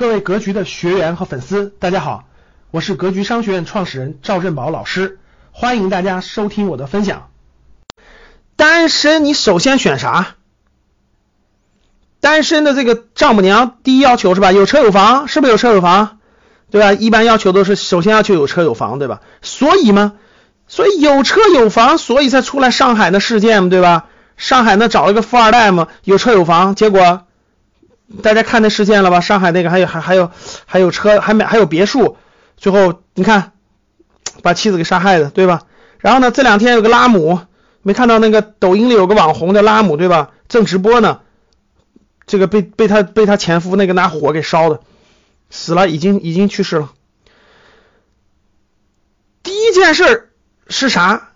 各位格局的学员和粉丝，大家好，我是格局商学院创始人赵振宝老师，欢迎大家收听我的分享。单身，你首先选啥？单身的这个丈母娘，第一要求是吧？有车有房，是不是有车有房？对吧？一般要求都是首先要求有车有房，对吧？所以嘛，所以有车有房，所以才出来上海的事件嘛，对吧？上海那找了个富二代嘛，有车有房，结果。大家看那事件了吧？上海那个还有还还有还有车还买还有别墅，最后你看把妻子给杀害的，对吧？然后呢，这两天有个拉姆，没看到那个抖音里有个网红的拉姆，对吧？正直播呢，这个被被他被他前夫那个拿火给烧的，死了，已经已经去世了。第一件事是啥？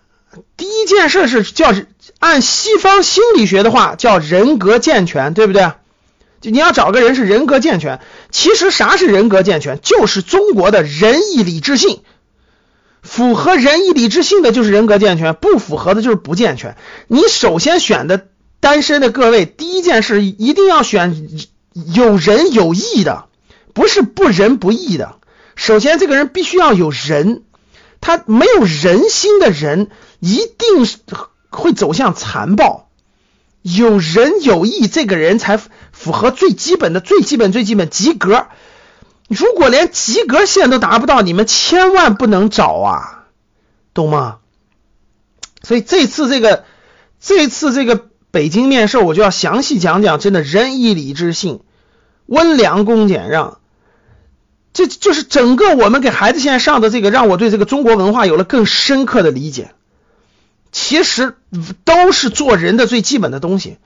第一件事是叫按西方心理学的话叫人格健全，对不对？你要找个人是人格健全，其实啥是人格健全？就是中国的仁义礼智信，符合仁义礼智信的就是人格健全，不符合的就是不健全。你首先选的单身的各位，第一件事一定要选有仁有义的，不是不仁不义的。首先这个人必须要有仁，他没有人心的人，一定是会走向残暴。有仁有义，这个人才符合最基本的、最基本、最基本及格。如果连及格线都达不到，你们千万不能找啊，懂吗？所以这次这个这次这个北京面授，我就要详细讲讲，真的仁义礼智信、温良恭俭让，这就是整个我们给孩子现在上的这个，让我对这个中国文化有了更深刻的理解。其实都是做人的最基本的东西。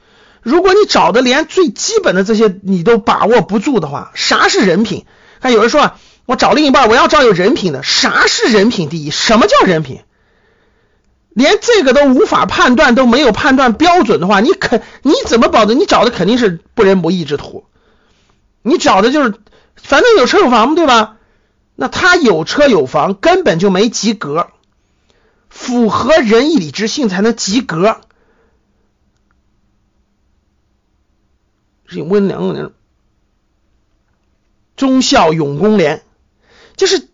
如果你找的连最基本的这些你都把握不住的话，啥是人品？看有人说啊，我找另一半，我要找有人品的。啥是人品第一？什么叫人品？连这个都无法判断，都没有判断标准的话，你肯你怎么保证？你找的肯定是不仁不义之徒。你找的就是，反正有车有房嘛对吧？那他有车有房，根本就没及格。符合仁义礼智信才能及格。是温良人，忠孝勇公廉，就是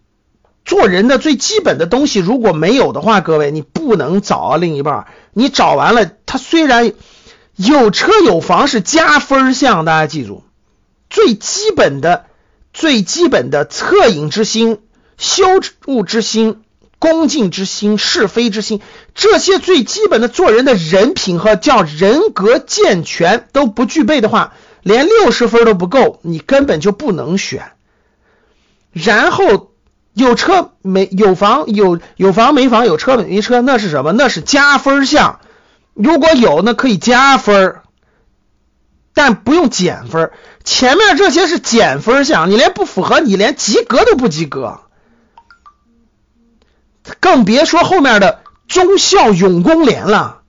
做人的最基本的东西。如果没有的话，各位你不能找另一半。你找完了，他虽然有车有房是加分项，大家记住，最基本的、最基本的恻隐之心、羞恶之心。恭敬之心、是非之心，这些最基本的做人的人品和叫人格健全都不具备的话，连六十分都不够，你根本就不能选。然后有车没有房，有有房没房，有车没车，那是什么？那是加分项。如果有，那可以加分，但不用减分。前面这些是减分项，你连不符合，你连及格都不及格。更别说后面的忠孝勇公廉了，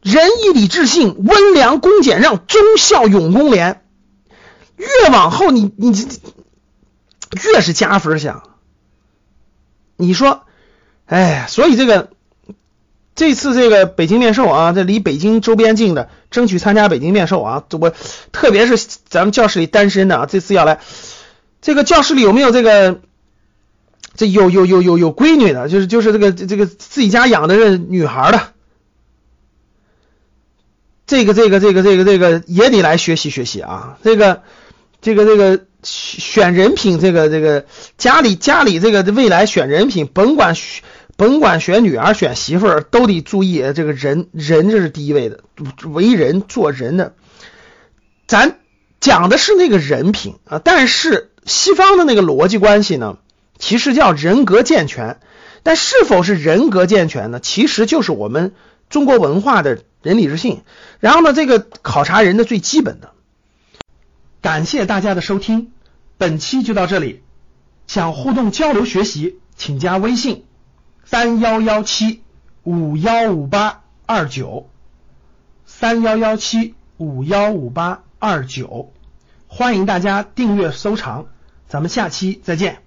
仁义礼智信、温良恭俭让、忠孝勇公廉，越往后你你越是加分项。你说，哎，所以这个这次这个北京面授啊，这离北京周边近的，争取参加北京面授啊。我特别是咱们教室里单身的啊，这次要来，这个教室里有没有这个？这有有有有有闺女的，就是就是这个这个自己家养的这女孩的，这个这个这个这个这个也得来学习学习啊！这个这个这个选人品，这个这个家里家里这个未来选人品，甭管甭管选女儿选媳妇儿，都得注意这个人人这是第一位的，为人做人的，咱讲的是那个人品啊，但是西方的那个逻辑关系呢？其实叫人格健全，但是否是人格健全呢？其实就是我们中国文化的仁礼智信。然后呢，这个考察人的最基本的。感谢大家的收听，本期就到这里。想互动交流学习，请加微信三幺幺七五幺五八二九三幺幺七五幺五八二九，欢迎大家订阅收藏，咱们下期再见。